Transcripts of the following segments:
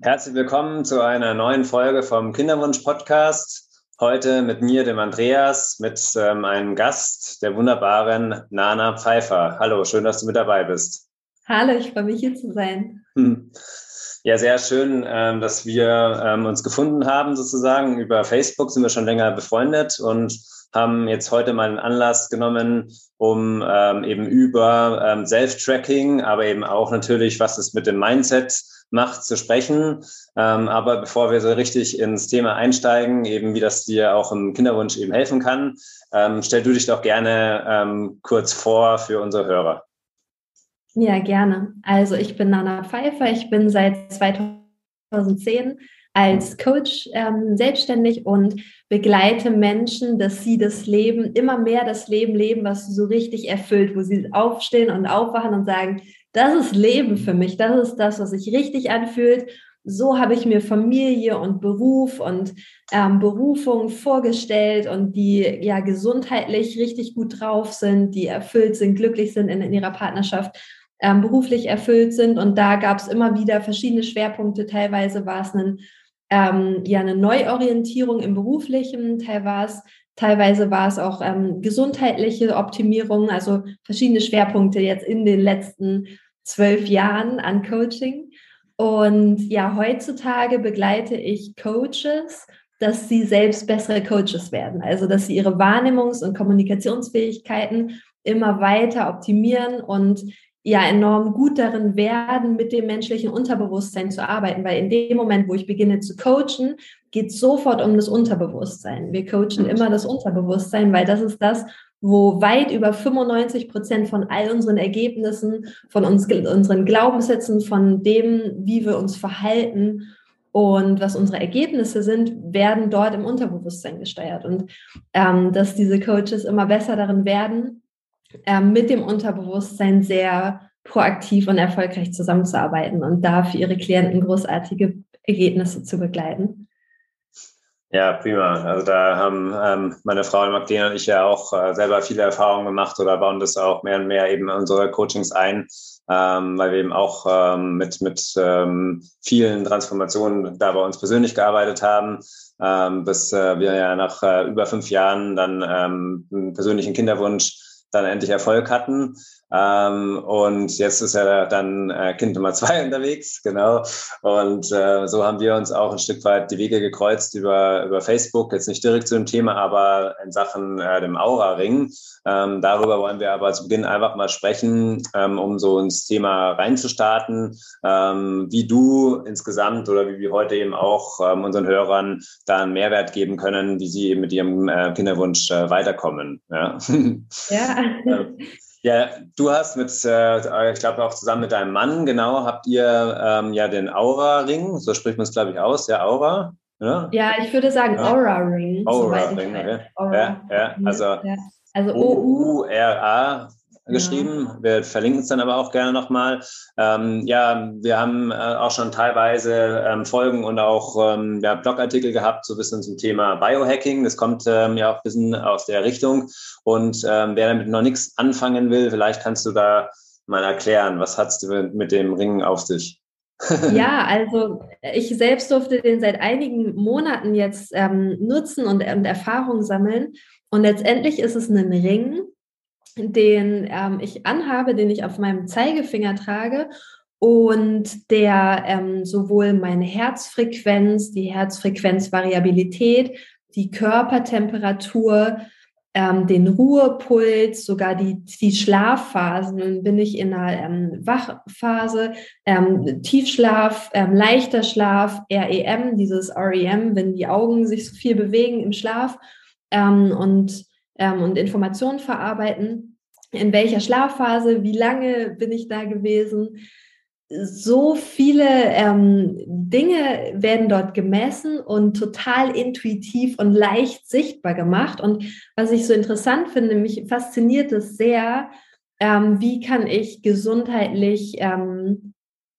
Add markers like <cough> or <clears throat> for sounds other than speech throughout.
Herzlich willkommen zu einer neuen Folge vom Kinderwunsch-Podcast. Heute mit mir, dem Andreas, mit ähm, einem Gast, der wunderbaren Nana Pfeiffer. Hallo, schön, dass du mit dabei bist. Hallo, ich freue mich hier zu sein. Hm. Ja, sehr schön, ähm, dass wir ähm, uns gefunden haben, sozusagen. Über Facebook sind wir schon länger befreundet und haben jetzt heute mal einen Anlass genommen, um ähm, eben über ähm, Self-Tracking, aber eben auch natürlich, was es mit dem Mindset macht, zu sprechen. Ähm, aber bevor wir so richtig ins Thema einsteigen, eben wie das dir auch im Kinderwunsch eben helfen kann, ähm, stell du dich doch gerne ähm, kurz vor für unsere Hörer. Ja, gerne. Also ich bin Nana Pfeiffer. Ich bin seit 2010 als Coach ähm, selbstständig und begleite Menschen, dass sie das Leben, immer mehr das Leben leben, was so richtig erfüllt, wo sie aufstehen und aufwachen und sagen, das ist Leben für mich, das ist das, was sich richtig anfühlt. So habe ich mir Familie und Beruf und ähm, Berufung vorgestellt und die ja gesundheitlich richtig gut drauf sind, die erfüllt sind, glücklich sind in, in ihrer Partnerschaft ähm, beruflich erfüllt sind. Und da gab es immer wieder verschiedene Schwerpunkte. Teilweise war es ein, ähm, ja, eine Neuorientierung im beruflichen, teilweise, teilweise war es auch ähm, gesundheitliche Optimierung, also verschiedene Schwerpunkte jetzt in den letzten zwölf Jahren an Coaching. Und ja, heutzutage begleite ich Coaches, dass sie selbst bessere Coaches werden. Also, dass sie ihre Wahrnehmungs- und Kommunikationsfähigkeiten immer weiter optimieren und ja enorm gut darin werden, mit dem menschlichen Unterbewusstsein zu arbeiten, weil in dem Moment, wo ich beginne zu coachen, geht es sofort um das Unterbewusstsein. Wir coachen immer das Unterbewusstsein, weil das ist das, wo weit über 95 Prozent von all unseren Ergebnissen, von uns, unseren Glaubenssätzen, von dem, wie wir uns verhalten und was unsere Ergebnisse sind, werden dort im Unterbewusstsein gesteuert. Und ähm, dass diese Coaches immer besser darin werden, mit dem Unterbewusstsein sehr proaktiv und erfolgreich zusammenzuarbeiten und da für ihre Klienten großartige Ergebnisse zu begleiten. Ja, prima. Also da haben ähm, meine Frau Magdalena und ich ja auch äh, selber viele Erfahrungen gemacht oder bauen das auch mehr und mehr eben in unsere Coachings ein, ähm, weil wir eben auch ähm, mit, mit ähm, vielen Transformationen da bei uns persönlich gearbeitet haben, ähm, bis äh, wir ja nach äh, über fünf Jahren dann ähm, einen persönlichen Kinderwunsch dann endlich Erfolg hatten. Ähm, und jetzt ist ja dann äh, Kind Nummer zwei <laughs> unterwegs, genau. Und äh, so haben wir uns auch ein Stück weit die Wege gekreuzt über, über Facebook, jetzt nicht direkt zu dem Thema, aber in Sachen äh, dem Aura-Ring. Ähm, darüber wollen wir aber zu Beginn einfach mal sprechen, ähm, um so ins Thema reinzustarten, ähm, wie du insgesamt oder wie wir heute eben auch ähm, unseren Hörern da einen Mehrwert geben können, wie sie eben mit ihrem äh, Kinderwunsch äh, weiterkommen. Ja. <laughs> ja. Ja, du hast mit, äh, ich glaube auch zusammen mit deinem Mann, genau, habt ihr ähm, ja den Aura-Ring, so spricht man es, glaube ich, aus, ja, Aura. Ja, ja ich würde sagen Aura-Ring. Aura-Ring, okay. Aura. Ja, ja, also, ja. also O-U-R-A geschrieben. Ja. Wir verlinken es dann aber auch gerne nochmal. Ähm, ja, wir haben äh, auch schon teilweise ähm, Folgen und auch ähm, ja, Blogartikel gehabt, so ein bisschen zum Thema Biohacking. Das kommt ähm, ja auch ein bisschen aus der Richtung. Und ähm, wer damit noch nichts anfangen will, vielleicht kannst du da mal erklären, was hat es mit dem Ring auf sich? <laughs> ja, also ich selbst durfte den seit einigen Monaten jetzt ähm, nutzen und, und Erfahrung sammeln. Und letztendlich ist es ein Ring, den ähm, ich anhabe, den ich auf meinem Zeigefinger trage und der ähm, sowohl meine Herzfrequenz, die Herzfrequenzvariabilität, die Körpertemperatur, ähm, den Ruhepuls, sogar die, die Schlafphasen. Dann bin ich in einer ähm, Wachphase, ähm, Tiefschlaf, ähm, leichter Schlaf, REM, dieses REM, wenn die Augen sich so viel bewegen im Schlaf ähm, und ähm, und Informationen verarbeiten. In welcher Schlafphase, wie lange bin ich da gewesen? So viele ähm, Dinge werden dort gemessen und total intuitiv und leicht sichtbar gemacht. Und was ich so interessant finde, mich fasziniert es sehr, ähm, wie kann ich gesundheitlich ähm,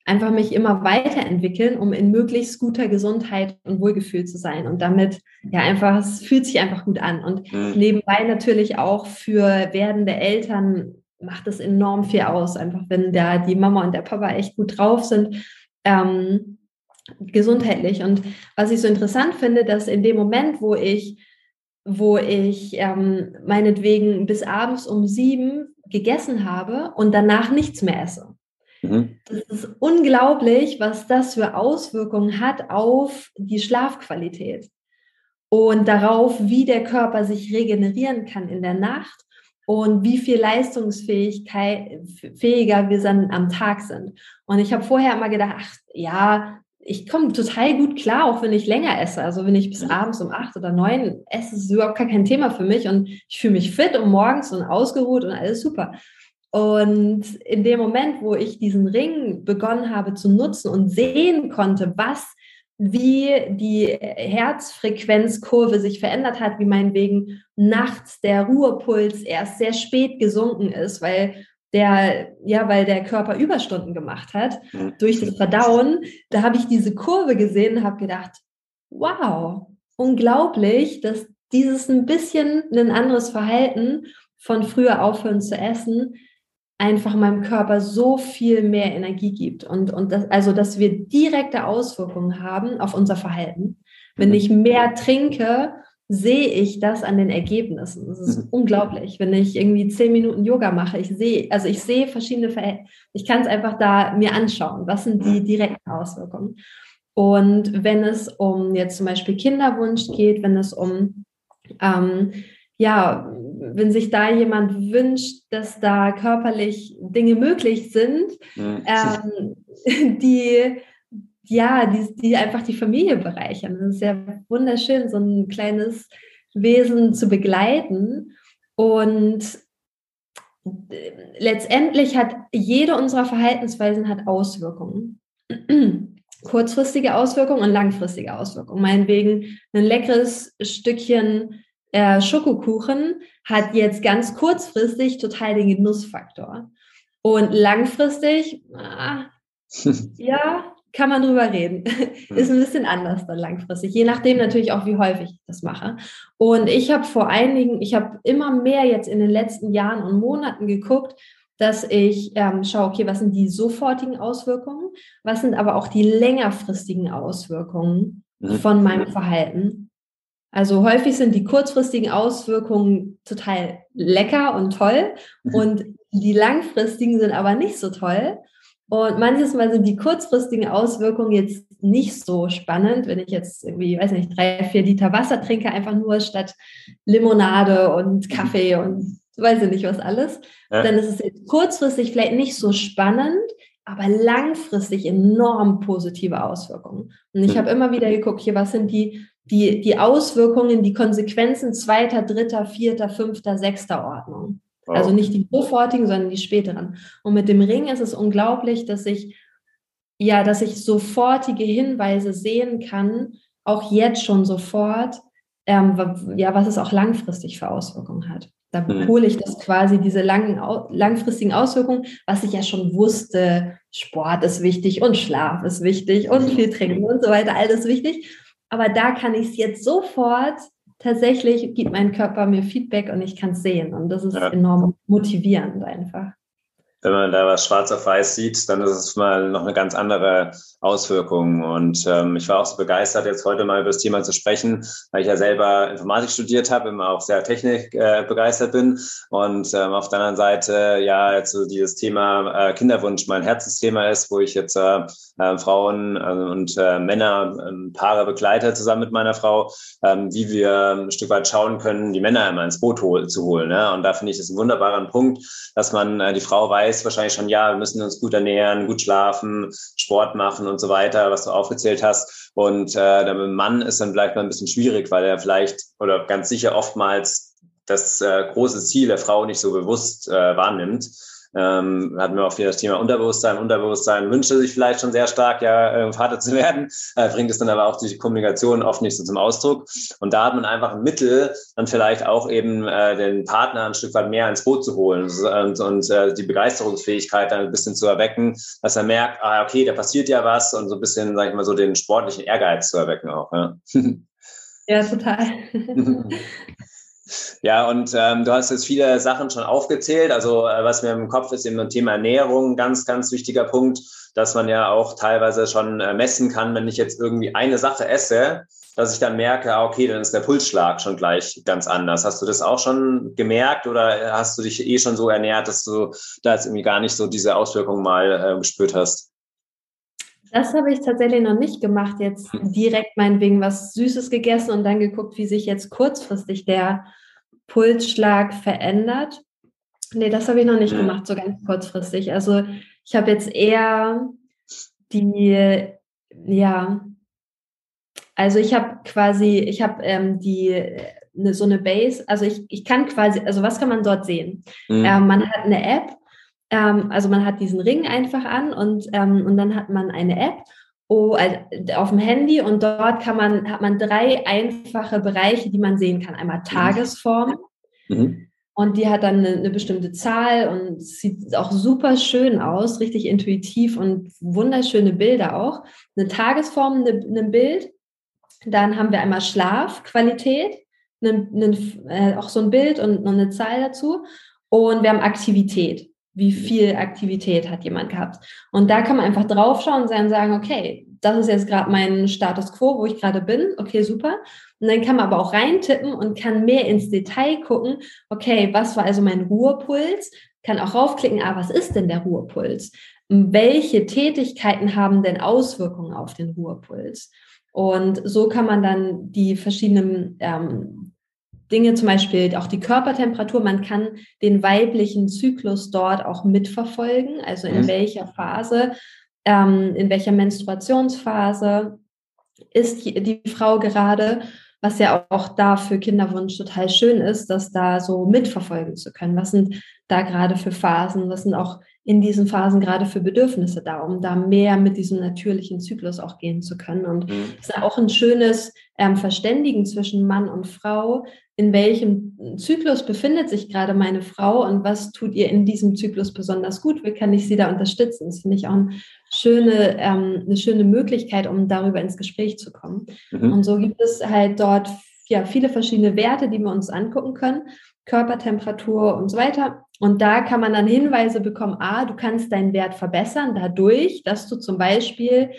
einfach mich immer weiterentwickeln, um in möglichst guter Gesundheit und Wohlgefühl zu sein. Und damit, ja, einfach, es fühlt sich einfach gut an. Und mhm. nebenbei natürlich auch für werdende Eltern macht es enorm viel aus, einfach wenn da die Mama und der Papa echt gut drauf sind. Ähm, gesundheitlich. Und was ich so interessant finde, dass in dem Moment, wo ich, wo ich ähm, meinetwegen bis abends um sieben gegessen habe und danach nichts mehr esse. Mhm. Das ist unglaublich, was das für Auswirkungen hat auf die Schlafqualität und darauf, wie der Körper sich regenerieren kann in der Nacht und wie viel leistungsfähiger wir dann am Tag sind. Und ich habe vorher immer gedacht, ach ja, ich komme total gut klar, auch wenn ich länger esse. Also wenn ich bis mhm. abends um acht oder neun esse, ist es überhaupt gar kein Thema für mich und ich fühle mich fit und morgens und ausgeruht und alles super. Und in dem Moment, wo ich diesen Ring begonnen habe zu nutzen und sehen konnte, was, wie die Herzfrequenzkurve sich verändert hat, wie meinetwegen nachts der Ruhepuls erst sehr spät gesunken ist, weil der, ja, weil der Körper Überstunden gemacht hat durch das Verdauen. Da habe ich diese Kurve gesehen und habe gedacht, wow, unglaublich, dass dieses ein bisschen ein anderes Verhalten von früher aufhören zu essen einfach meinem Körper so viel mehr Energie gibt und, und das, also, dass wir direkte Auswirkungen haben auf unser Verhalten. Wenn mhm. ich mehr trinke, sehe ich das an den Ergebnissen. Das ist mhm. unglaublich. Wenn ich irgendwie zehn Minuten Yoga mache, ich sehe, also ich sehe verschiedene Verhältnisse. Ich kann es einfach da mir anschauen. Was sind die direkten Auswirkungen? Und wenn es um jetzt zum Beispiel Kinderwunsch geht, wenn es um ähm, ja, wenn sich da jemand wünscht, dass da körperlich Dinge möglich sind, mhm. ähm, <laughs> die ja, die, die einfach die Familie bereichern. Das ist ja wunderschön, so ein kleines Wesen zu begleiten. Und äh, letztendlich hat jede unserer Verhaltensweisen hat Auswirkungen. <clears throat> Kurzfristige Auswirkungen und langfristige Auswirkungen. Meinetwegen ein leckeres Stückchen äh, Schokokuchen hat jetzt ganz kurzfristig total den Genussfaktor. Und langfristig, ah, <laughs> ja, kann man drüber reden. ist ein bisschen anders dann langfristig, je nachdem natürlich auch, wie häufig ich das mache. Und ich habe vor einigen, ich habe immer mehr jetzt in den letzten Jahren und Monaten geguckt, dass ich ähm, schaue, okay, was sind die sofortigen Auswirkungen, was sind aber auch die längerfristigen Auswirkungen mhm. von meinem Verhalten. Also häufig sind die kurzfristigen Auswirkungen total lecker und toll mhm. und die langfristigen sind aber nicht so toll. Und manches Mal sind die kurzfristigen Auswirkungen jetzt nicht so spannend, wenn ich jetzt irgendwie, weiß nicht, drei, vier Liter Wasser trinke, einfach nur statt Limonade und Kaffee und weiß ich nicht was alles, ja. dann ist es jetzt kurzfristig vielleicht nicht so spannend, aber langfristig enorm positive Auswirkungen. Und ich hm. habe immer wieder geguckt, hier, was sind die, die, die Auswirkungen, die Konsequenzen zweiter, dritter, vierter, fünfter, sechster Ordnung. Also nicht die sofortigen, sondern die späteren. Und mit dem Ring ist es unglaublich, dass ich ja, dass ich sofortige Hinweise sehen kann, auch jetzt schon sofort, ähm, ja, was es auch langfristig für Auswirkungen hat. Da mhm. hole ich das quasi, diese langen, langfristigen Auswirkungen, was ich ja schon wusste, Sport ist wichtig und Schlaf ist wichtig und viel trinken und so weiter, alles wichtig. Aber da kann ich es jetzt sofort tatsächlich gibt mein Körper mir Feedback und ich kann es sehen. Und das ist ja. enorm motivierend einfach wenn man da was schwarz auf weiß sieht, dann ist es mal noch eine ganz andere Auswirkung. Und ähm, ich war auch so begeistert, jetzt heute mal über das Thema zu sprechen, weil ich ja selber Informatik studiert habe, immer auch sehr technik äh, begeistert bin. Und ähm, auf der anderen Seite ja jetzt so dieses Thema äh, Kinderwunsch mein Herzensthema ist, wo ich jetzt äh, äh, Frauen äh, und äh, Männer, äh, Paare begleite zusammen mit meiner Frau, äh, wie wir ein Stück weit schauen können, die Männer immer ins Boot hol, zu holen. Ne? Und da finde ich es ein wunderbarer Punkt, dass man äh, die Frau weiß, weiß wahrscheinlich schon, ja, wir müssen uns gut ernähren, gut schlafen, Sport machen und so weiter, was du aufgezählt hast. Und äh, der Mann ist dann vielleicht mal ein bisschen schwierig, weil er vielleicht oder ganz sicher oftmals das äh, große Ziel der Frau nicht so bewusst äh, wahrnimmt ähm, hatten wir auch wieder das Thema Unterbewusstsein. Unterbewusstsein wünschte sich vielleicht schon sehr stark, ja, äh, Vater zu <laughs> werden, äh, bringt es dann aber auch durch die Kommunikation oft nicht so zum Ausdruck. Und da hat man einfach ein Mittel, dann vielleicht auch eben äh, den Partner ein Stück weit mehr ins Boot zu holen und, und äh, die Begeisterungsfähigkeit dann ein bisschen zu erwecken, dass er merkt, ah, okay, da passiert ja was und so ein bisschen, sag ich mal, so den sportlichen Ehrgeiz zu erwecken auch. Ja, <laughs> ja total. <laughs> Ja, und ähm, du hast jetzt viele Sachen schon aufgezählt. Also äh, was mir im Kopf ist, eben ein Thema Ernährung, ganz, ganz wichtiger Punkt, dass man ja auch teilweise schon äh, messen kann, wenn ich jetzt irgendwie eine Sache esse, dass ich dann merke, ah, okay, dann ist der Pulsschlag schon gleich ganz anders. Hast du das auch schon gemerkt oder hast du dich eh schon so ernährt, dass du da jetzt irgendwie gar nicht so diese Auswirkungen mal äh, gespürt hast? Das habe ich tatsächlich noch nicht gemacht, jetzt hm. direkt meinetwegen was Süßes gegessen und dann geguckt, wie sich jetzt kurzfristig der Pulsschlag verändert. Nee, das habe ich noch nicht hm. gemacht, so ganz kurzfristig. Also ich habe jetzt eher die, ja, also ich habe quasi, ich habe ähm, die ne, so eine Base, also ich, ich kann quasi, also was kann man dort sehen? Mhm. Ähm, man hat eine App ähm, also man hat diesen Ring einfach an und, ähm, und dann hat man eine App oh, also auf dem Handy und dort kann man, hat man drei einfache Bereiche, die man sehen kann. Einmal mhm. Tagesform. Mhm. Und die hat dann eine, eine, bestimmte Zahl und sieht auch super schön aus, richtig intuitiv und wunderschöne Bilder auch. Eine Tagesform, eine, ein Bild. Dann haben wir einmal Schlafqualität, äh, auch so ein Bild und noch eine Zahl dazu. Und wir haben Aktivität wie viel Aktivität hat jemand gehabt. Und da kann man einfach draufschauen und sagen, okay, das ist jetzt gerade mein Status quo, wo ich gerade bin. Okay, super. Und dann kann man aber auch reintippen und kann mehr ins Detail gucken. Okay, was war also mein Ruhepuls? Kann auch raufklicken, ah, was ist denn der Ruhepuls? Welche Tätigkeiten haben denn Auswirkungen auf den Ruhepuls? Und so kann man dann die verschiedenen ähm, Dinge, zum Beispiel auch die Körpertemperatur. Man kann den weiblichen Zyklus dort auch mitverfolgen, also in mhm. welcher Phase, ähm, in welcher Menstruationsphase ist die, die Frau gerade, was ja auch da für Kinderwunsch total schön ist, das da so mitverfolgen zu können. Was sind da gerade für Phasen? Was sind auch in diesen Phasen gerade für Bedürfnisse da, um da mehr mit diesem natürlichen Zyklus auch gehen zu können. Und mhm. es ist auch ein schönes ähm, Verständigen zwischen Mann und Frau. In welchem Zyklus befindet sich gerade meine Frau und was tut ihr in diesem Zyklus besonders gut? Wie kann ich sie da unterstützen? Das finde ich auch eine schöne, ähm, eine schöne Möglichkeit, um darüber ins Gespräch zu kommen. Mhm. Und so gibt es halt dort ja, viele verschiedene Werte, die wir uns angucken können. Körpertemperatur und so weiter. Und da kann man dann Hinweise bekommen, ah, du kannst deinen Wert verbessern dadurch, dass du zum Beispiel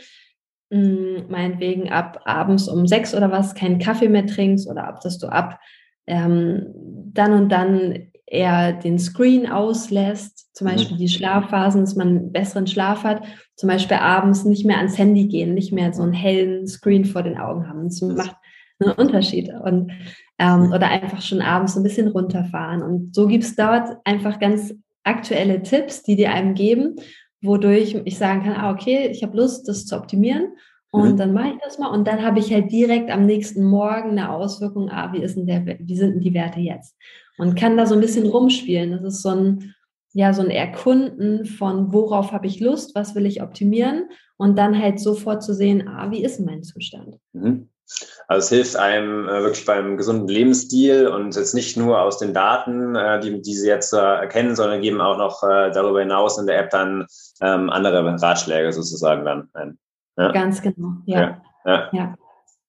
hm, meinetwegen ab abends um sechs oder was keinen Kaffee mehr trinkst oder ab, dass du ab ähm, dann und dann eher den Screen auslässt, zum mhm. Beispiel die Schlafphasen, dass man einen besseren Schlaf hat, zum Beispiel abends nicht mehr ans Handy gehen, nicht mehr so einen hellen Screen vor den Augen haben. Das macht einen Unterschied. Und ähm, oder einfach schon abends ein bisschen runterfahren. Und so gibt es dort einfach ganz aktuelle Tipps, die dir einem geben, wodurch ich sagen kann, ah, okay, ich habe Lust, das zu optimieren. Und mhm. dann mache ich das mal und dann habe ich halt direkt am nächsten Morgen eine Auswirkung, ah, wie, ist denn der, wie sind denn die Werte jetzt? Und kann da so ein bisschen rumspielen. Das ist so ein, ja, so ein Erkunden von, worauf habe ich Lust, was will ich optimieren und dann halt sofort zu sehen, ah, wie ist mein Zustand? Mhm. Also es hilft einem äh, wirklich beim gesunden Lebensstil und jetzt nicht nur aus den Daten, äh, die, die Sie jetzt äh, erkennen, sondern geben auch noch äh, darüber hinaus in der App dann ähm, andere Ratschläge sozusagen dann ein. Ja? Ganz genau, ja. ja. ja.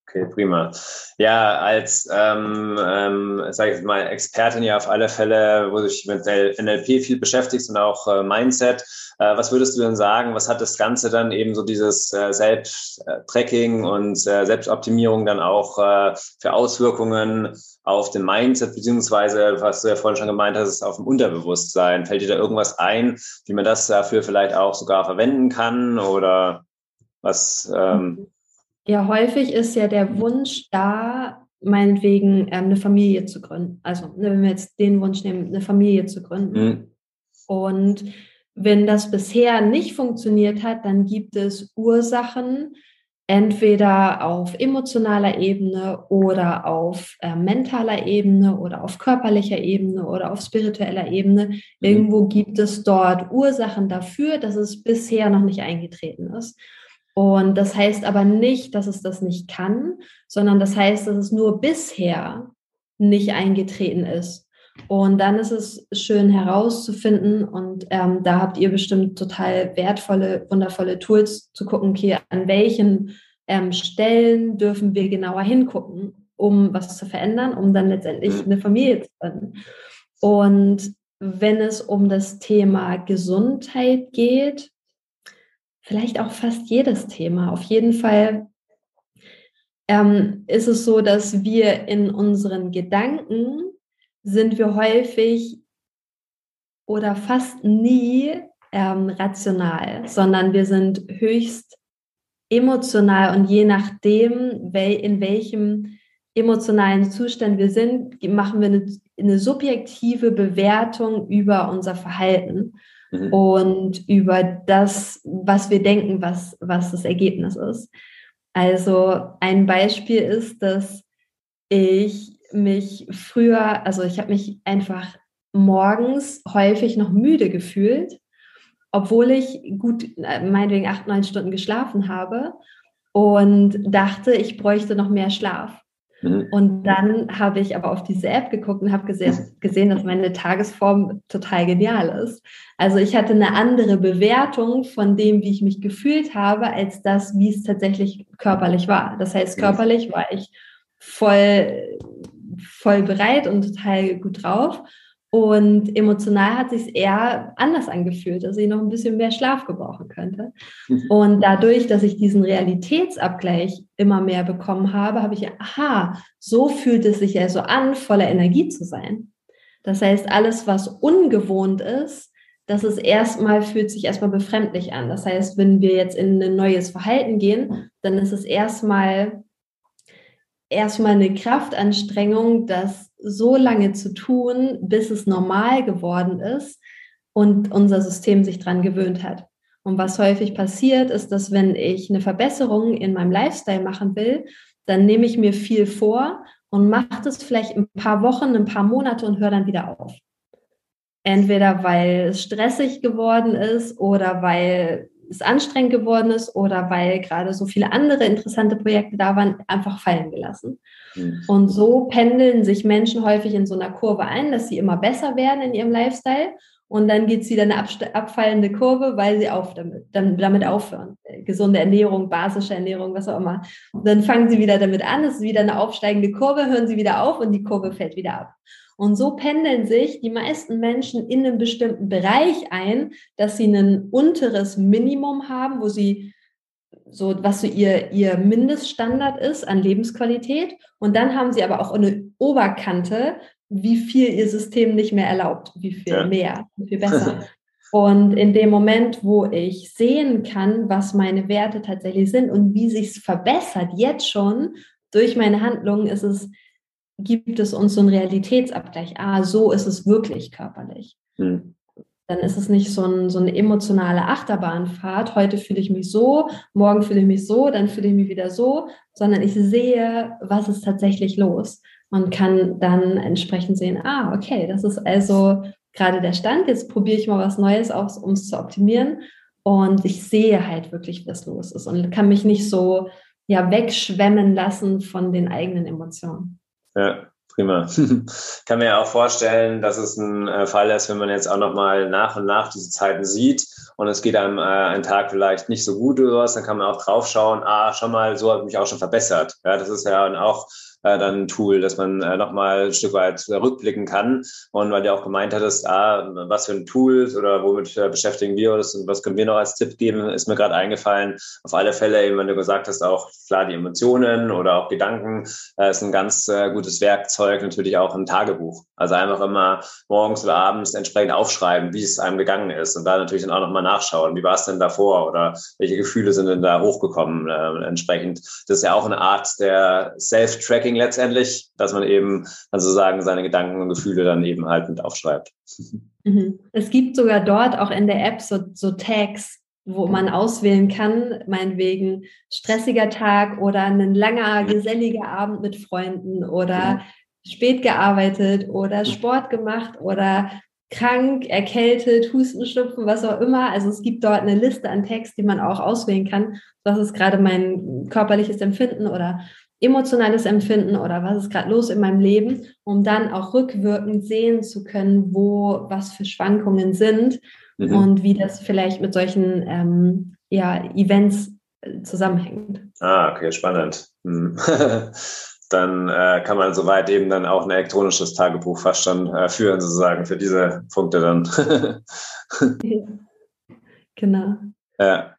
Okay, prima. Ja, als, ähm, ähm, sage ich mal, Expertin ja auf alle Fälle, wo du dich mit NLP viel beschäftigst und auch äh, Mindset, äh, was würdest du denn sagen, was hat das Ganze dann eben so dieses äh, Selbsttracking und äh, Selbstoptimierung dann auch äh, für Auswirkungen auf den Mindset, beziehungsweise, was du ja vorhin schon gemeint hast, auf dem Unterbewusstsein? Fällt dir da irgendwas ein, wie man das dafür vielleicht auch sogar verwenden kann oder was? Ähm, ja, häufig ist ja der Wunsch da, meinetwegen ähm, eine Familie zu gründen. Also, ne, wenn wir jetzt den Wunsch nehmen, eine Familie zu gründen. Mhm. Und wenn das bisher nicht funktioniert hat, dann gibt es Ursachen, entweder auf emotionaler Ebene oder auf äh, mentaler Ebene oder auf körperlicher Ebene oder auf spiritueller Ebene. Mhm. Irgendwo gibt es dort Ursachen dafür, dass es bisher noch nicht eingetreten ist. Und das heißt aber nicht, dass es das nicht kann, sondern das heißt, dass es nur bisher nicht eingetreten ist. Und dann ist es schön herauszufinden und ähm, da habt ihr bestimmt total wertvolle, wundervolle Tools zu gucken, okay, an welchen ähm, Stellen dürfen wir genauer hingucken um was zu verändern, um dann letztendlich mhm. eine Familie zu finden. Und wenn es um das Thema Gesundheit geht, vielleicht auch fast jedes Thema. Auf jeden Fall ähm, ist es so, dass wir in unseren Gedanken sind wir häufig oder fast nie ähm, rational, sondern wir sind höchst emotional und je nachdem, wel, in welchem emotionalen Zustand wir sind, machen wir eine, eine subjektive Bewertung über unser Verhalten mhm. und über das, was wir denken, was, was das Ergebnis ist. Also ein Beispiel ist, dass ich mich früher, also ich habe mich einfach morgens häufig noch müde gefühlt, obwohl ich gut, äh, meinetwegen acht, neun Stunden geschlafen habe und dachte, ich bräuchte noch mehr Schlaf. Mhm. Und dann habe ich aber auf diese App geguckt und habe gesehen, gesehen, dass meine Tagesform total genial ist. Also ich hatte eine andere Bewertung von dem, wie ich mich gefühlt habe, als das, wie es tatsächlich körperlich war. Das heißt, körperlich war ich voll, voll bereit und total gut drauf. Und emotional hat sich eher anders angefühlt, dass ich noch ein bisschen mehr Schlaf gebrauchen könnte. Mhm. Und dadurch, dass ich diesen Realitätsabgleich immer mehr bekommen habe, habe ich, aha, so fühlt es sich also an, voller Energie zu sein. Das heißt, alles, was ungewohnt ist, das ist erstmal, fühlt sich erstmal befremdlich an. Das heißt, wenn wir jetzt in ein neues Verhalten gehen, dann ist es erstmal erstmal eine Kraftanstrengung, das so lange zu tun, bis es normal geworden ist und unser System sich dran gewöhnt hat. Und was häufig passiert, ist, dass wenn ich eine Verbesserung in meinem Lifestyle machen will, dann nehme ich mir viel vor und mache das vielleicht ein paar Wochen, ein paar Monate und höre dann wieder auf. Entweder weil es stressig geworden ist oder weil es anstrengend geworden ist oder weil gerade so viele andere interessante Projekte da waren, einfach fallen gelassen. Mhm. Und so pendeln sich Menschen häufig in so einer Kurve ein, dass sie immer besser werden in ihrem Lifestyle. Und dann geht es wieder eine abfallende Kurve, weil sie auf damit, dann damit aufhören. Gesunde Ernährung, basische Ernährung, was auch immer. Und dann fangen sie wieder damit an, es ist wieder eine aufsteigende Kurve, hören sie wieder auf und die Kurve fällt wieder ab. Und so pendeln sich die meisten Menschen in einem bestimmten Bereich ein, dass sie ein unteres Minimum haben, wo sie so, was so ihr, ihr Mindeststandard ist an Lebensqualität. Und dann haben sie aber auch eine Oberkante, wie viel ihr System nicht mehr erlaubt, wie viel ja. mehr, wie viel besser. <laughs> Und in dem Moment, wo ich sehen kann, was meine Werte tatsächlich sind und wie sich es verbessert, jetzt schon durch meine Handlungen, ist es gibt es uns so einen Realitätsabgleich. Ah, so ist es wirklich körperlich. Hm. Dann ist es nicht so, ein, so eine emotionale Achterbahnfahrt. Heute fühle ich mich so, morgen fühle ich mich so, dann fühle ich mich wieder so, sondern ich sehe, was ist tatsächlich los und kann dann entsprechend sehen, ah, okay, das ist also gerade der Stand. Jetzt probiere ich mal was Neues aus, um es zu optimieren. Und ich sehe halt wirklich, was los ist und kann mich nicht so ja, wegschwemmen lassen von den eigenen Emotionen. Ja, prima. <laughs> Kann mir ja auch vorstellen, dass es ein äh, Fall ist, wenn man jetzt auch nochmal nach und nach diese Zeiten sieht und es geht einem äh, einen Tag vielleicht nicht so gut oder was, dann kann man auch draufschauen, ah, schon mal, so habe ich mich auch schon verbessert. Ja, das ist ja auch äh, dann ein Tool, dass man äh, nochmal ein Stück weit rückblicken kann. Und weil du auch gemeint hattest, ah, was für ein Tool oder womit äh, beschäftigen wir uns und was können wir noch als Tipp geben, ist mir gerade eingefallen. Auf alle Fälle, eben, wenn du gesagt hast, auch klar die Emotionen oder auch Gedanken äh, ist ein ganz äh, gutes Werkzeug, natürlich auch ein Tagebuch. Also einfach immer morgens oder abends entsprechend aufschreiben, wie es einem gegangen ist und da natürlich dann auch nochmal nachschauen, wie war es denn davor oder welche Gefühle sind denn da hochgekommen äh, entsprechend. Das ist ja auch eine Art der Self-Tracking letztendlich, dass man eben dann sozusagen seine Gedanken und Gefühle dann eben halt mit aufschreibt. Mhm. Es gibt sogar dort auch in der App so, so Tags, wo man auswählen kann, meinetwegen stressiger Tag oder ein langer, geselliger Abend mit Freunden oder mhm. spät gearbeitet oder Sport gemacht oder krank, erkältet, Husten, Schnupfen, was auch immer. Also es gibt dort eine Liste an Text, die man auch auswählen kann. Was ist gerade mein körperliches Empfinden oder emotionales Empfinden oder was ist gerade los in meinem Leben, um dann auch rückwirkend sehen zu können, wo was für Schwankungen sind mhm. und wie das vielleicht mit solchen ähm, ja, Events äh, zusammenhängt. Ah, okay, spannend. Hm. <laughs> dann äh, kann man soweit eben dann auch ein elektronisches Tagebuch fast schon äh, führen, sozusagen, für diese Punkte dann. <laughs> <laughs> genau. Ja.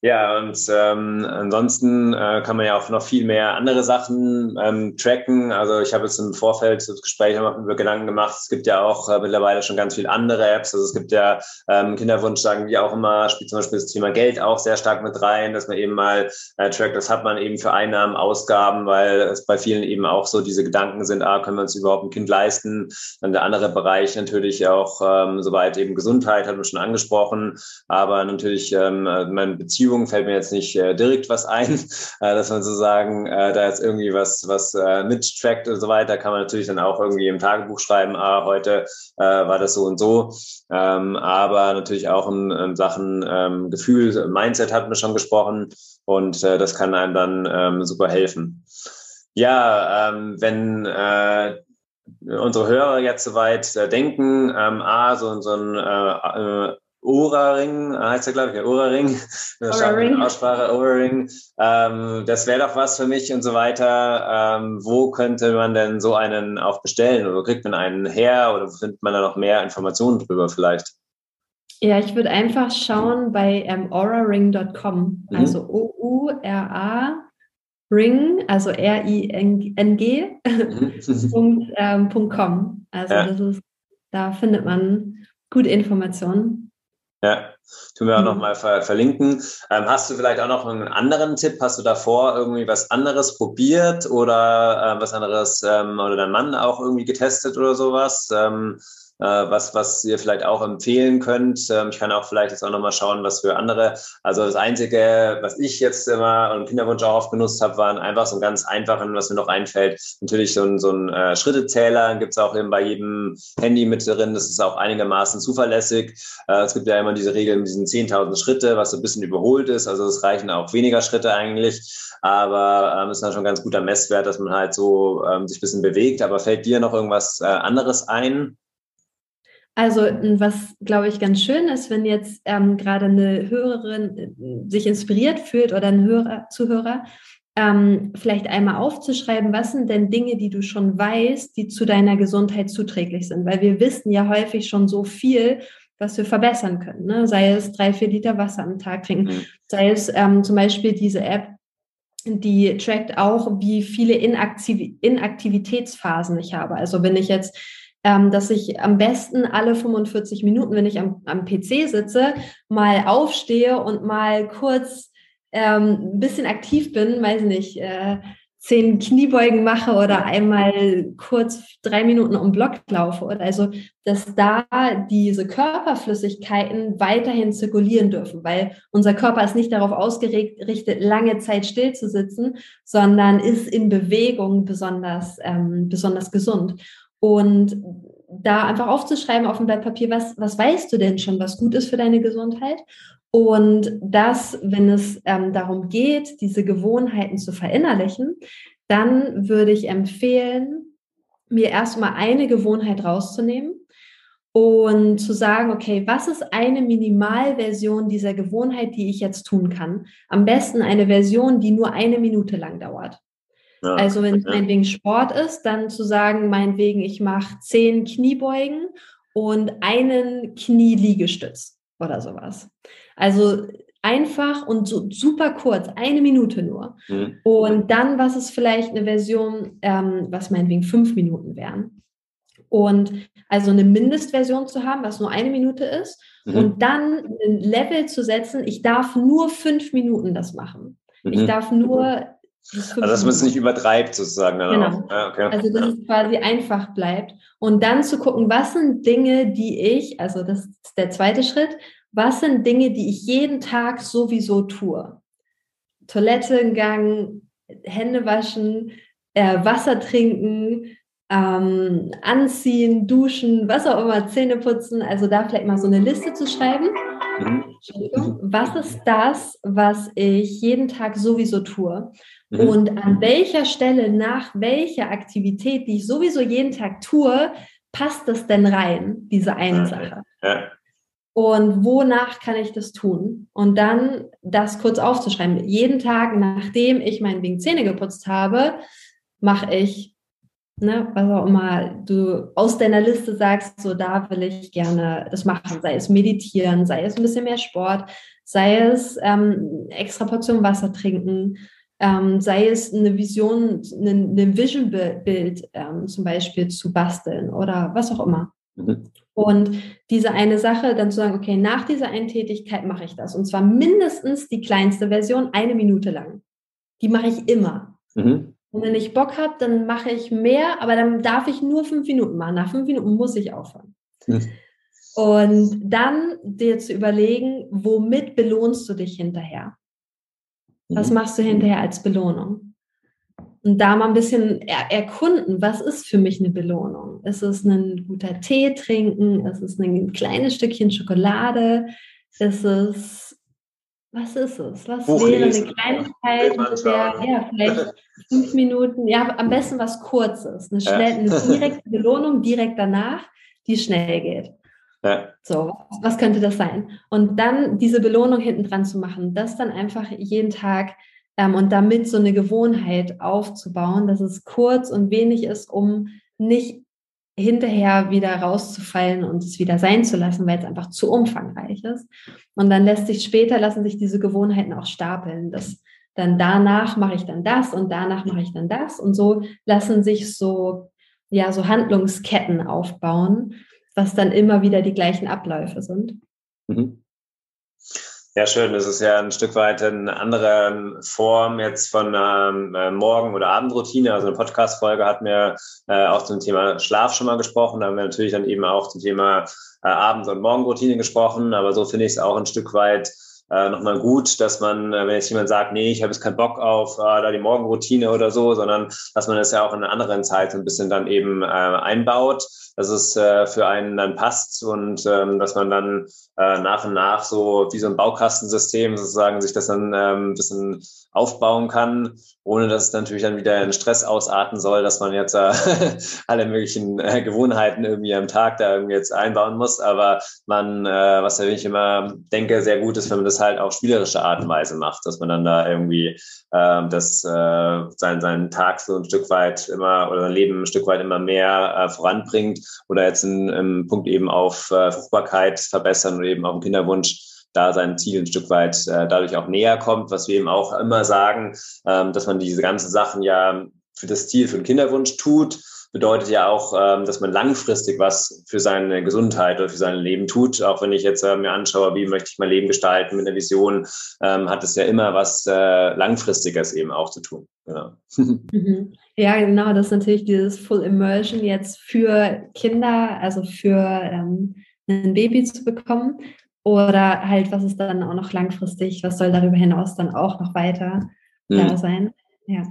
Ja, und ähm, ansonsten äh, kann man ja auch noch viel mehr andere Sachen ähm, tracken. Also ich habe jetzt im Vorfeld das Gespräch über Gedanken gemacht. Es gibt ja auch äh, mittlerweile schon ganz viele andere Apps. Also es gibt ja ähm, Kinderwunsch, sagen wir auch immer, spielt zum Beispiel das Thema Geld auch sehr stark mit rein, dass man eben mal äh, trackt, was hat man eben für Einnahmen, Ausgaben, weil es bei vielen eben auch so diese Gedanken sind, ah, können wir uns überhaupt ein Kind leisten? Dann der andere Bereich natürlich auch, ähm, soweit eben Gesundheit, hat man schon angesprochen, aber natürlich ähm, meine Beziehung Beziehungen fällt mir jetzt nicht äh, direkt was ein, <laughs> äh, dass man sozusagen äh, da jetzt irgendwie was, was äh, mittrackt und so weiter, kann man natürlich dann auch irgendwie im Tagebuch schreiben, ah, heute äh, war das so und so. Ähm, aber natürlich auch in, in Sachen ähm, Gefühl, Mindset hatten wir schon gesprochen und äh, das kann einem dann ähm, super helfen. Ja, ähm, wenn äh, unsere Hörer jetzt soweit äh, denken, ähm, ah, so, so ein äh, Ora-Ring, heißt er, glaube ich, ja, Ora-Ring, Ora <laughs> Aussprache, Ora-Ring. Ähm, das wäre doch was für mich und so weiter. Ähm, wo könnte man denn so einen auch bestellen? Oder kriegt man einen her oder findet man da noch mehr Informationen drüber vielleicht? Ja, ich würde einfach schauen bei ähm, auraring.com, mhm. also O-U-R-A Ring, also R-I-N-G, mhm. <laughs> ähm, .com. Also ja. das ist, da findet man gute Informationen. Ja, tun wir auch mhm. nochmal ver verlinken. Ähm, hast du vielleicht auch noch einen anderen Tipp? Hast du davor irgendwie was anderes probiert oder äh, was anderes ähm, oder dein Mann auch irgendwie getestet oder sowas? Ähm, äh, was, was ihr vielleicht auch empfehlen könnt. Ähm, ich kann auch vielleicht jetzt auch nochmal schauen, was für andere. Also das Einzige, was ich jetzt immer und Kinderwunsch auch oft benutzt habe, waren einfach so ein ganz einfachen, was mir noch einfällt, natürlich so ein, so ein äh, Schrittezähler, gibt es auch eben bei jedem Handy mit drin. Das ist auch einigermaßen zuverlässig. Äh, es gibt ja immer diese Regel mit diesen 10.000 Schritte, was so ein bisschen überholt ist. Also es reichen auch weniger Schritte eigentlich. Aber ähm, ist dann schon ein ganz guter Messwert, dass man halt so ähm, sich ein bisschen bewegt. Aber fällt dir noch irgendwas äh, anderes ein? Also was, glaube ich, ganz schön ist, wenn jetzt ähm, gerade eine Hörerin äh, sich inspiriert fühlt oder ein Hörer, Zuhörer, ähm, vielleicht einmal aufzuschreiben, was sind denn Dinge, die du schon weißt, die zu deiner Gesundheit zuträglich sind. Weil wir wissen ja häufig schon so viel, was wir verbessern können. Ne? Sei es drei, vier Liter Wasser am Tag trinken, mhm. sei es ähm, zum Beispiel diese App, die trackt auch, wie viele Inaktiv Inaktivitätsphasen ich habe. Also wenn ich jetzt ähm, dass ich am besten alle 45 Minuten, wenn ich am, am PC sitze, mal aufstehe und mal kurz ähm, ein bisschen aktiv bin, weiß nicht, äh, zehn Kniebeugen mache oder einmal kurz drei Minuten um Block laufe. Oder also, dass da diese Körperflüssigkeiten weiterhin zirkulieren dürfen, weil unser Körper ist nicht darauf ausgerichtet, lange Zeit still zu sitzen, sondern ist in Bewegung besonders, ähm, besonders gesund. Und da einfach aufzuschreiben auf dem Blatt Papier, was, was weißt du denn schon, was gut ist für deine Gesundheit? Und das, wenn es ähm, darum geht, diese Gewohnheiten zu verinnerlichen, dann würde ich empfehlen, mir erstmal eine Gewohnheit rauszunehmen und zu sagen, okay, was ist eine Minimalversion dieser Gewohnheit, die ich jetzt tun kann? Am besten eine Version, die nur eine Minute lang dauert. Ja, also wenn es ja. meinetwegen Sport ist, dann zu sagen, meinetwegen, ich mache zehn Kniebeugen und einen Knieliegestütz oder sowas. Also einfach und so super kurz, eine Minute nur. Mhm. Und dann, was ist vielleicht eine Version, ähm, was meinetwegen fünf Minuten wären. Und also eine Mindestversion zu haben, was nur eine Minute ist. Mhm. Und dann ein Level zu setzen, ich darf nur fünf Minuten das machen. Mhm. Ich darf nur also, dass man es nicht übertreibt, sozusagen. genau. Ja, okay. Also, dass es quasi einfach bleibt. Und dann zu gucken, was sind Dinge, die ich, also das ist der zweite Schritt, was sind Dinge, die ich jeden Tag sowieso tue? Toilettengang, Hände waschen, äh, Wasser trinken, ähm, anziehen, duschen, was auch immer, Zähne putzen. Also da vielleicht mal so eine Liste zu schreiben. Mhm. Was ist das, was ich jeden Tag sowieso tue? Mhm. Und an welcher Stelle, nach welcher Aktivität, die ich sowieso jeden Tag tue, passt das denn rein, diese eine Sache? Und wonach kann ich das tun? Und dann das kurz aufzuschreiben. Jeden Tag, nachdem ich meinen Wegen Zähne geputzt habe, mache ich, ne, was auch immer du aus deiner Liste sagst, so da will ich gerne das machen, sei es meditieren, sei es ein bisschen mehr Sport, sei es ähm, extra Portion Wasser trinken, ähm, sei es eine Vision, ein, ein Vision-Bild ähm, zum Beispiel zu basteln oder was auch immer. Mhm. Und diese eine Sache, dann zu sagen, okay, nach dieser einen Tätigkeit mache ich das. Und zwar mindestens die kleinste Version, eine Minute lang. Die mache ich immer. Mhm. Und wenn ich Bock habe, dann mache ich mehr, aber dann darf ich nur fünf Minuten machen. Nach fünf Minuten muss ich aufhören. Mhm. Und dann dir zu überlegen, womit belohnst du dich hinterher? Was mhm. machst du hinterher als Belohnung? Und da mal ein bisschen er erkunden, was ist für mich eine Belohnung? Ist es ein guter Tee trinken? Ist es ein kleines Stückchen Schokolade? Ist es, was ist es? Was wäre eine Kleinigkeit, der, ja, vielleicht fünf Minuten, ja, am besten was Kurzes, eine, schnell, eine direkte Belohnung direkt danach, die schnell geht. Ja. So, was könnte das sein? Und dann diese Belohnung hinten dran zu machen, das dann einfach jeden Tag ähm, und damit so eine Gewohnheit aufzubauen, dass es kurz und wenig ist, um nicht hinterher wieder rauszufallen und es wieder sein zu lassen, weil es einfach zu umfangreich ist. Und dann lässt sich später, lassen sich diese Gewohnheiten auch stapeln. Das, dann danach mache ich dann das und danach mache ich dann das. Und so lassen sich so, ja, so Handlungsketten aufbauen, was dann immer wieder die gleichen Abläufe sind. Mhm. Ja, schön. Das ist ja ein Stück weit eine andere Form jetzt von ähm, äh, Morgen- oder Abendroutine. Also eine Podcast-Folge hat mir äh, auch zum Thema Schlaf schon mal gesprochen. Da haben wir natürlich dann eben auch zum Thema äh, Abend- und Morgenroutine gesprochen. Aber so finde ich es auch ein Stück weit äh, nochmal gut, dass man, äh, wenn jetzt jemand sagt, nee, ich habe jetzt keinen Bock auf äh, da die Morgenroutine oder so, sondern dass man das ja auch in einer anderen Zeit so ein bisschen dann eben äh, einbaut, dass es äh, für einen dann passt und ähm, dass man dann äh, nach und nach so wie so ein Baukastensystem sozusagen sich das dann ähm, ein bisschen aufbauen kann, ohne dass es natürlich dann wieder in Stress ausarten soll, dass man jetzt äh, <laughs> alle möglichen äh, Gewohnheiten irgendwie am Tag da irgendwie jetzt einbauen muss. Aber man, äh, was ich immer denke, sehr gut ist, wenn man das halt auf spielerische Art und Weise macht, dass man dann da irgendwie äh, das äh, sein, seinen Tag so ein Stück weit immer oder sein Leben ein Stück weit immer mehr äh, voranbringt oder jetzt im Punkt eben auf äh, Fruchtbarkeit verbessern oder eben auf den Kinderwunsch da seinem Ziel ein Stück weit äh, dadurch auch näher kommt, was wir eben auch immer sagen, ähm, dass man diese ganzen Sachen ja für das Ziel, für den Kinderwunsch tut, bedeutet ja auch, ähm, dass man langfristig was für seine Gesundheit oder für sein Leben tut. Auch wenn ich jetzt äh, mir anschaue, wie möchte ich mein Leben gestalten mit einer Vision, ähm, hat es ja immer was äh, Langfristiges eben auch zu tun. Genau. <laughs> Mhm. Ja, genau, das ist natürlich dieses Full Immersion jetzt für Kinder, also für ähm, ein Baby zu bekommen. Oder halt, was ist dann auch noch langfristig, was soll darüber hinaus dann auch noch weiter mhm. da sein? Ja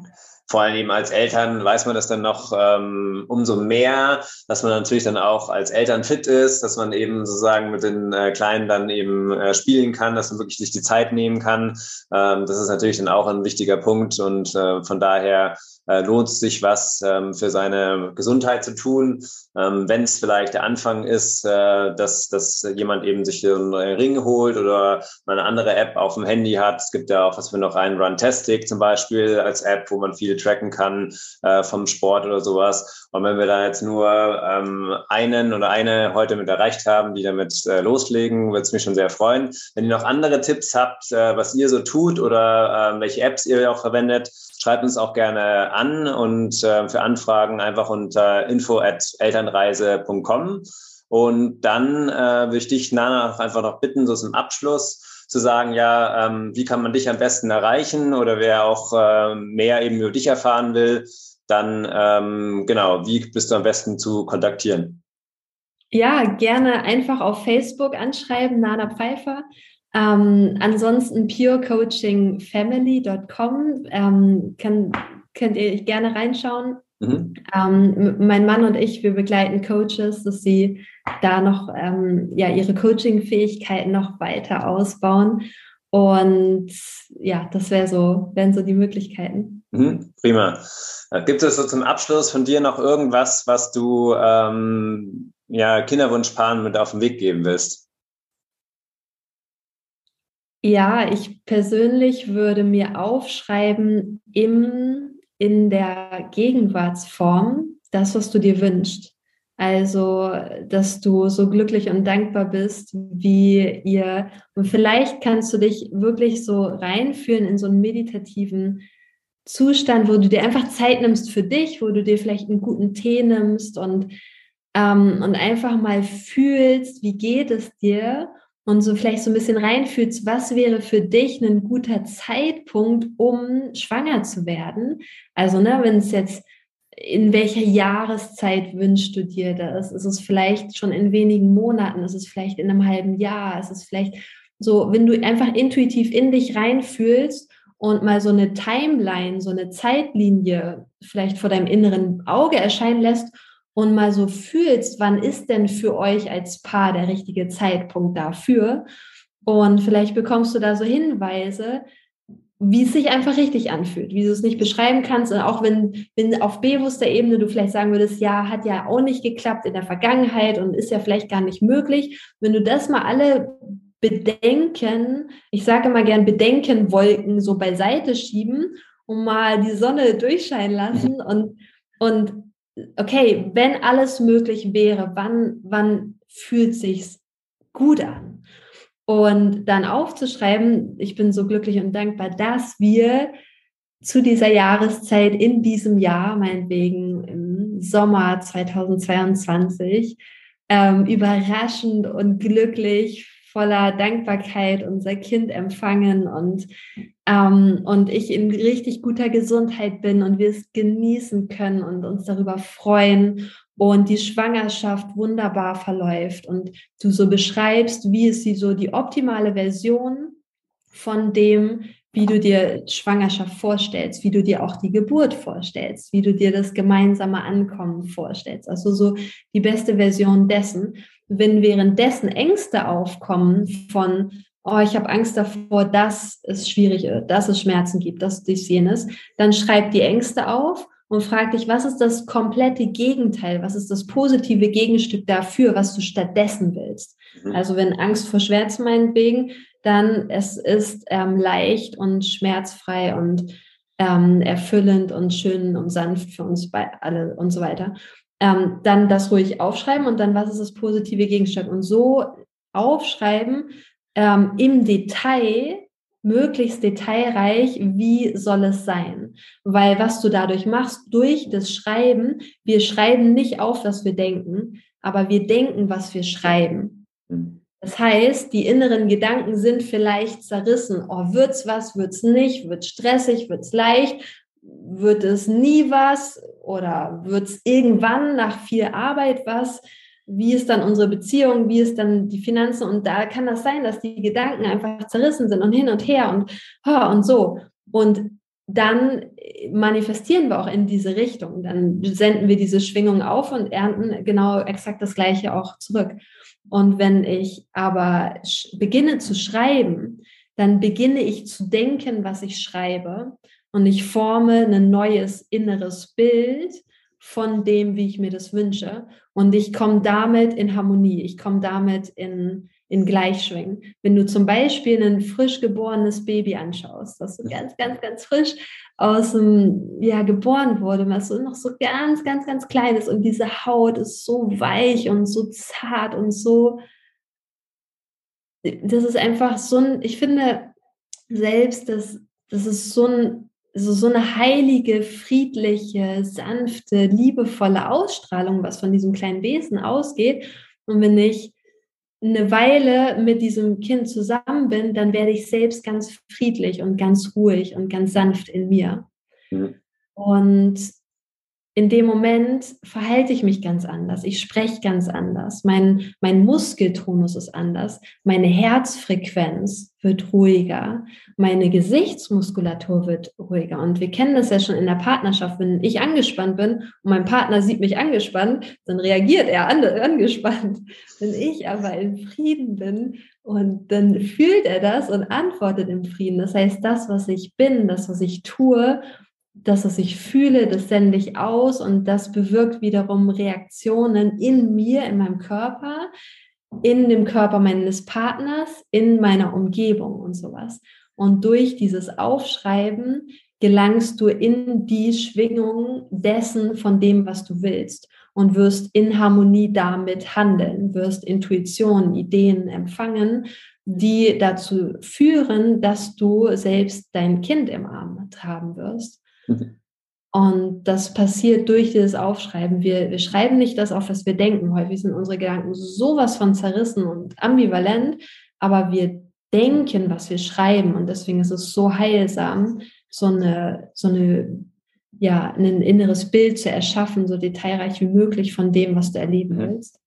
vor allem eben als Eltern weiß man das dann noch ähm, umso mehr, dass man natürlich dann auch als Eltern fit ist, dass man eben sozusagen mit den äh, Kleinen dann eben äh, spielen kann, dass man wirklich sich die Zeit nehmen kann. Ähm, das ist natürlich dann auch ein wichtiger Punkt und äh, von daher äh, lohnt es sich was ähm, für seine Gesundheit zu tun. Ähm, Wenn es vielleicht der Anfang ist, äh, dass, dass jemand eben sich einen Ring holt oder mal eine andere App auf dem Handy hat. Es gibt ja auch, was wir noch rein, Runtastic zum Beispiel als App, wo man viel tracken kann äh, vom Sport oder sowas. Und wenn wir da jetzt nur ähm, einen oder eine heute mit erreicht haben, die damit äh, loslegen, würde es mich schon sehr freuen. Wenn ihr noch andere Tipps habt, äh, was ihr so tut oder äh, welche Apps ihr auch verwendet, schreibt uns auch gerne an und äh, für Anfragen einfach unter info at elternreise.com. Und dann äh, würde ich dich, Nana, einfach noch bitten, so zum Abschluss zu sagen, ja, ähm, wie kann man dich am besten erreichen oder wer auch äh, mehr eben über dich erfahren will, dann ähm, genau, wie bist du am besten zu kontaktieren? Ja, gerne einfach auf Facebook anschreiben, Nana Pfeiffer. Ähm, ansonsten purecoachingfamily.com ähm, kann, könnt ihr gerne reinschauen. Mhm. Ähm, mein Mann und ich, wir begleiten Coaches, dass sie da noch ähm, ja, ihre Coaching-Fähigkeiten noch weiter ausbauen. Und ja, das wäre so, wären so die Möglichkeiten. Mhm, prima. Äh, gibt es so zum Abschluss von dir noch irgendwas, was du ähm, ja, Kinderwunschpaaren mit auf den Weg geben willst? Ja, ich persönlich würde mir aufschreiben, im in der Gegenwartsform das, was du dir wünschst. Also, dass du so glücklich und dankbar bist, wie ihr. Und vielleicht kannst du dich wirklich so reinführen in so einen meditativen Zustand, wo du dir einfach Zeit nimmst für dich, wo du dir vielleicht einen guten Tee nimmst und, ähm, und einfach mal fühlst, wie geht es dir und so vielleicht so ein bisschen reinfühlst, was wäre für dich ein guter Zeitpunkt, um schwanger zu werden. Also, ne, wenn es jetzt in welcher Jahreszeit wünschst du dir das? Ist es vielleicht schon in wenigen Monaten? Ist es vielleicht in einem halben Jahr? Ist es vielleicht so, wenn du einfach intuitiv in dich reinfühlst und mal so eine Timeline, so eine Zeitlinie vielleicht vor deinem inneren Auge erscheinen lässt und mal so fühlst, wann ist denn für euch als Paar der richtige Zeitpunkt dafür? Und vielleicht bekommst du da so Hinweise, wie es sich einfach richtig anfühlt, wie du es nicht beschreiben kannst. Und auch wenn, wenn auf bewusster Ebene du vielleicht sagen würdest, ja, hat ja auch nicht geklappt in der Vergangenheit und ist ja vielleicht gar nicht möglich. Wenn du das mal alle Bedenken, ich sage mal gern Bedenkenwolken so beiseite schieben und mal die Sonne durchscheinen lassen und, und okay, wenn alles möglich wäre, wann, wann fühlt sich's gut an? Und dann aufzuschreiben, ich bin so glücklich und dankbar, dass wir zu dieser Jahreszeit in diesem Jahr, meinetwegen im Sommer 2022, ähm, überraschend und glücklich, voller Dankbarkeit unser Kind empfangen und, ähm, und ich in richtig guter Gesundheit bin und wir es genießen können und uns darüber freuen und die Schwangerschaft wunderbar verläuft und du so beschreibst, wie ist sie so die optimale Version von dem, wie du dir Schwangerschaft vorstellst, wie du dir auch die Geburt vorstellst, wie du dir das gemeinsame Ankommen vorstellst. Also so die beste Version dessen. Wenn währenddessen Ängste aufkommen von, oh, ich habe Angst davor, dass es schwierig ist, dass es Schmerzen gibt, dass dies jenes, dann schreib die Ängste auf und frag dich, was ist das komplette Gegenteil? Was ist das positive Gegenstück dafür, was du stattdessen willst? Mhm. Also wenn Angst vor Schmerzen meinetwegen, dann es ist ähm, leicht und schmerzfrei und ähm, erfüllend und schön und sanft für uns bei alle und so weiter. Ähm, dann das ruhig aufschreiben und dann, was ist das positive Gegenstück? Und so aufschreiben ähm, im Detail, möglichst detailreich, wie soll es sein? Weil was du dadurch machst, durch das Schreiben, wir schreiben nicht auf, was wir denken, aber wir denken, was wir schreiben. Das heißt, die inneren Gedanken sind vielleicht zerrissen. Oh, wird's was, wird's nicht, wird's stressig, wird's leicht, wird es nie was oder wird's irgendwann nach viel Arbeit was? wie ist dann unsere Beziehung, wie ist dann die Finanzen und da kann das sein, dass die Gedanken einfach zerrissen sind und hin und her und, und so. Und dann manifestieren wir auch in diese Richtung. Dann senden wir diese Schwingung auf und ernten genau exakt das Gleiche auch zurück. Und wenn ich aber beginne zu schreiben, dann beginne ich zu denken, was ich schreibe und ich forme ein neues inneres Bild von dem, wie ich mir das wünsche. Und ich komme damit in Harmonie, ich komme damit in, in Gleichschwingen. Wenn du zum Beispiel ein frisch geborenes Baby anschaust, das so ganz, ganz, ganz frisch aus dem, ja, geboren wurde, was so noch so ganz, ganz, ganz klein ist und diese Haut ist so weich und so zart und so, das ist einfach so ein, ich finde selbst, dass das ist so ein so, so eine heilige, friedliche, sanfte, liebevolle Ausstrahlung, was von diesem kleinen Wesen ausgeht. Und wenn ich eine Weile mit diesem Kind zusammen bin, dann werde ich selbst ganz friedlich und ganz ruhig und ganz sanft in mir. Mhm. Und in dem Moment verhalte ich mich ganz anders. Ich spreche ganz anders. Mein, mein Muskeltonus ist anders. Meine Herzfrequenz wird ruhiger. Meine Gesichtsmuskulatur wird ruhiger. Und wir kennen das ja schon in der Partnerschaft. Wenn ich angespannt bin und mein Partner sieht mich angespannt, dann reagiert er angespannt. Wenn ich aber in Frieden bin und dann fühlt er das und antwortet im Frieden. Das heißt, das, was ich bin, das, was ich tue, das, was ich fühle, das sende ich aus und das bewirkt wiederum Reaktionen in mir, in meinem Körper, in dem Körper meines Partners, in meiner Umgebung und sowas. Und durch dieses Aufschreiben gelangst du in die Schwingung dessen von dem, was du willst und wirst in Harmonie damit handeln, wirst Intuitionen, Ideen empfangen, die dazu führen, dass du selbst dein Kind im Arm haben wirst. Und das passiert durch dieses Aufschreiben. Wir, wir schreiben nicht das auf, was wir denken. Häufig sind unsere Gedanken sowas von zerrissen und ambivalent, aber wir denken, was wir schreiben. Und deswegen ist es so heilsam, so eine, so eine, ja, ein inneres Bild zu erschaffen, so detailreich wie möglich von dem, was du erleben willst.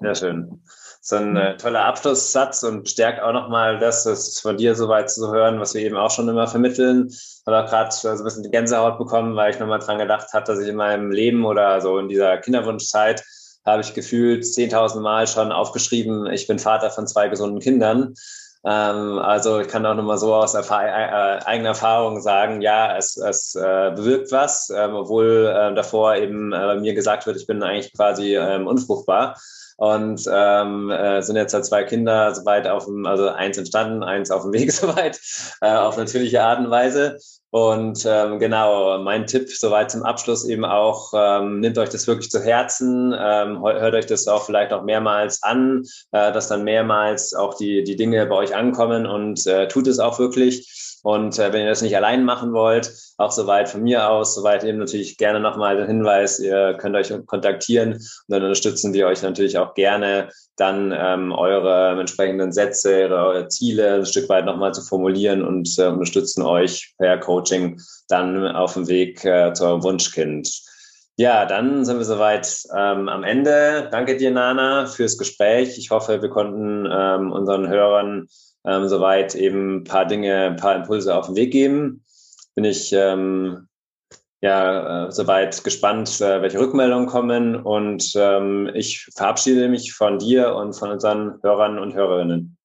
Sehr schön. So ein äh, toller Abschlusssatz und stärkt auch nochmal das, das von dir soweit zu hören, was wir eben auch schon immer vermitteln. Habe auch gerade so ein bisschen die Gänsehaut bekommen, weil ich nochmal dran gedacht habe, dass ich in meinem Leben oder so in dieser Kinderwunschzeit habe ich gefühlt 10.000 Mal schon aufgeschrieben, ich bin Vater von zwei gesunden Kindern. Ähm, also ich kann auch nochmal so aus Erfahr äh, eigener Erfahrung sagen, ja, es, es äh, bewirkt was, ähm, obwohl äh, davor eben äh, mir gesagt wird, ich bin eigentlich quasi ähm, unfruchtbar. Und ähm, äh, sind jetzt halt zwei Kinder soweit auf dem, also eins entstanden, eins auf dem Weg <laughs> soweit, äh, auf natürliche Art und Weise. Und ähm, genau, mein Tipp soweit zum Abschluss eben auch, ähm, nehmt euch das wirklich zu Herzen, ähm, hört euch das auch vielleicht auch mehrmals an, äh, dass dann mehrmals auch die, die Dinge bei euch ankommen und äh, tut es auch wirklich. Und äh, wenn ihr das nicht allein machen wollt, auch soweit von mir aus, soweit eben natürlich gerne nochmal den Hinweis, ihr könnt euch kontaktieren und dann unterstützen wir euch natürlich auch gerne, dann ähm, eure entsprechenden Sätze, eure Ziele ein Stück weit nochmal zu formulieren und äh, unterstützen euch per Coaching dann auf dem Weg äh, zu eurem Wunschkind. Ja, dann sind wir soweit ähm, am Ende. Danke dir, Nana, fürs Gespräch. Ich hoffe, wir konnten ähm, unseren Hörern ähm, soweit eben ein paar Dinge, ein paar Impulse auf den Weg geben. Bin ich ähm, ja äh, soweit gespannt, äh, welche Rückmeldungen kommen und ähm, ich verabschiede mich von dir und von unseren Hörern und Hörerinnen.